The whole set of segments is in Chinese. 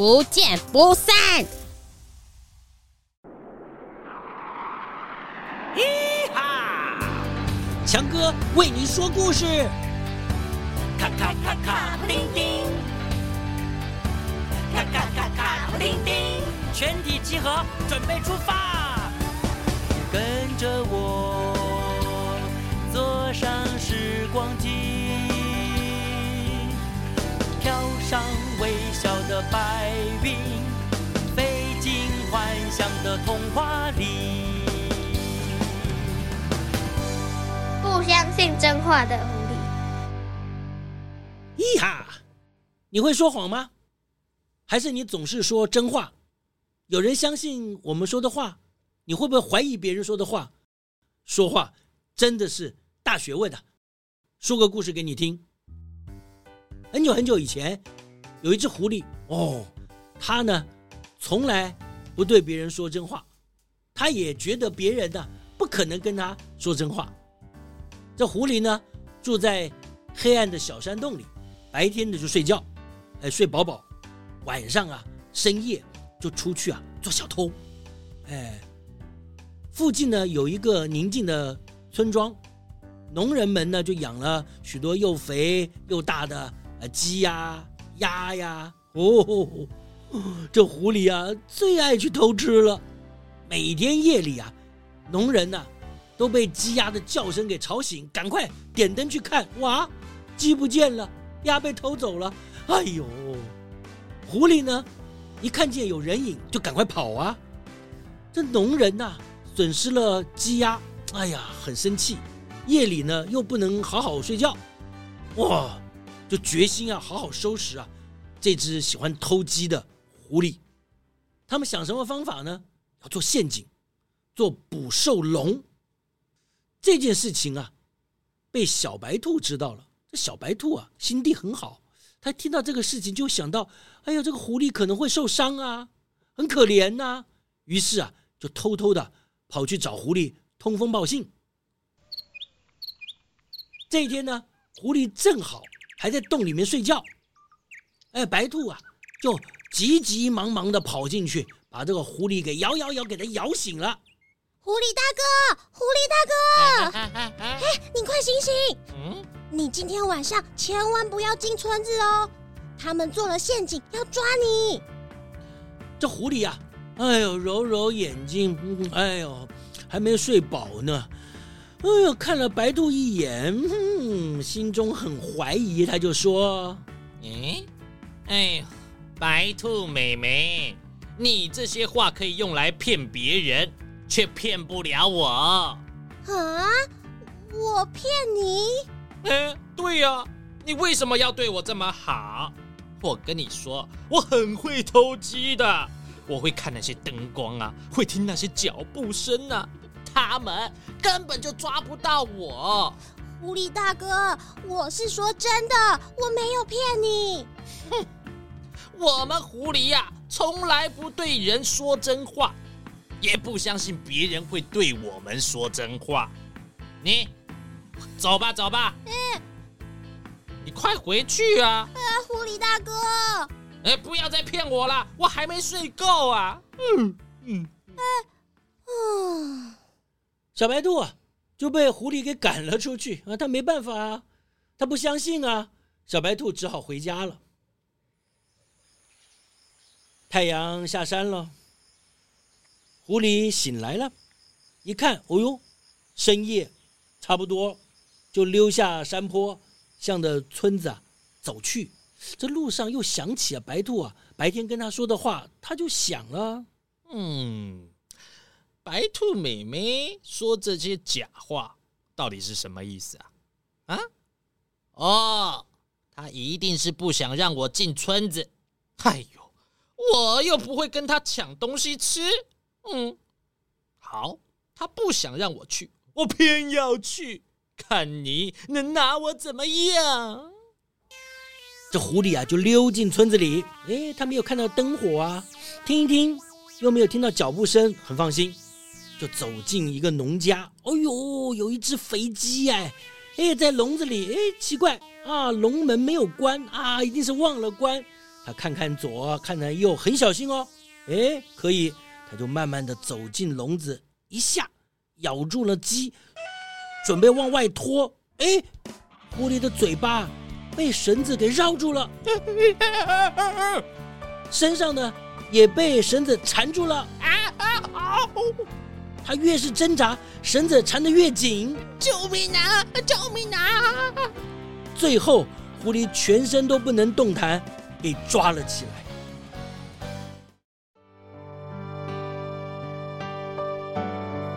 不见不散！嘻哈，强哥为你说故事。咔咔咔咔，布丁丁，咔咔咔咔，布丁丁，全体集合，准备出发。跟着我，坐上时光机。跳上微笑的白云，飞进幻想的童话里。不相信真话的狐狸。咿哈，你会说谎吗？还是你总是说真话？有人相信我们说的话，你会不会怀疑别人说的话？说话真的是大学问的。说个故事给你听。很久很久以前，有一只狐狸哦，它呢从来不对别人说真话，它也觉得别人呢不可能跟它说真话。这狐狸呢住在黑暗的小山洞里，白天呢就睡觉，哎睡饱饱，晚上啊深夜就出去啊做小偷，哎，附近呢有一个宁静的村庄，农人们呢就养了许多又肥又大的。呃，鸡呀，鸭呀，哦，这狐狸啊最爱去偷吃了。每天夜里啊，农人呐都被鸡鸭的叫声给吵醒，赶快点灯去看，哇，鸡不见了，鸭被偷走了。哎呦，狐狸呢一看见有人影就赶快跑啊。这农人呐损失了鸡鸭，哎呀，很生气。夜里呢又不能好好睡觉，哇。就决心啊，好好收拾啊，这只喜欢偷鸡的狐狸。他们想什么方法呢？要做陷阱，做捕兽笼。这件事情啊，被小白兔知道了。这小白兔啊，心地很好，他听到这个事情就想到：哎呀，这个狐狸可能会受伤啊，很可怜呐。于是啊，就偷偷的跑去找狐狸通风报信。这一天呢，狐狸正好。还在洞里面睡觉，哎，白兔啊，就急急忙忙的跑进去，把这个狐狸给摇摇摇，给它摇醒了。狐狸大哥，狐狸大哥，哎，你快醒醒！嗯，你今天晚上千万不要进村子哦，他们做了陷阱要抓你。这狐狸啊，哎呦，揉揉眼睛，哎呦，还没睡饱呢。哎呦，看了白兔一眼，嗯，心中很怀疑，他就说：“嗯，哎呦，白兔妹妹，你这些话可以用来骗别人，却骗不了我。”啊，我骗你？哎，对呀，你为什么要对我这么好？我跟你说，我很会偷鸡的，我会看那些灯光啊，会听那些脚步声啊，他们根本就抓不到我。狐狸大哥，我是说真的，我没有骗你。哼，我们狐狸呀，从来不对人说真话，也不相信别人会对我们说真话。你走吧，走吧。嗯。你快回去啊！啊，狐狸大哥！哎，不要再骗我了，我还没睡够啊！嗯嗯。哎，嗯。小白兔啊就被狐狸给赶了出去啊！他没办法啊，他不相信啊！小白兔只好回家了。太阳下山了，狐狸醒来了，一看，哦呦，深夜，差不多，就溜下山坡。向着村子啊走去，这路上又想起啊白兔啊白天跟他说的话，他就想了，嗯，白兔妹妹说这些假话到底是什么意思啊？啊？哦，她一定是不想让我进村子。哎呦，我又不会跟她抢东西吃。嗯，好，她不想让我去，我偏要去。看你能拿我怎么样？这狐狸啊，就溜进村子里。哎，他没有看到灯火啊，听一听，又没有听到脚步声，很放心，就走进一个农家。哦呦，有一只肥鸡哎，哎，在笼子里。哎，奇怪啊，笼门没有关啊，一定是忘了关。他看看左，看看右，很小心哦。哎，可以，他就慢慢的走进笼子，一下咬住了鸡。准备往外拖，哎，狐狸的嘴巴被绳子给绕住了，身上呢也被绳子缠住了。啊啊啊！他越是挣扎，绳子缠得越紧。救命啊！救命啊！最后，狐狸全身都不能动弹，给抓了起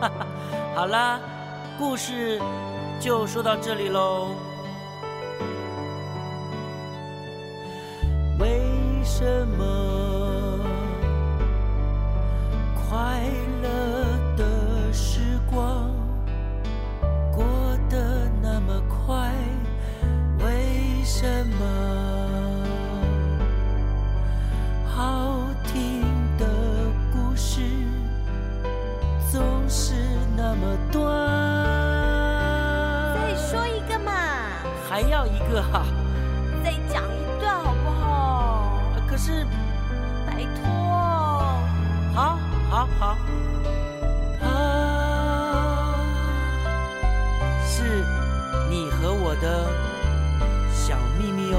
来。好啦。故事就说到这里喽。是那么短？还要一个哈，再讲一段好不好？可是，拜托，好，好，好，啊，是你和我的小秘密哦。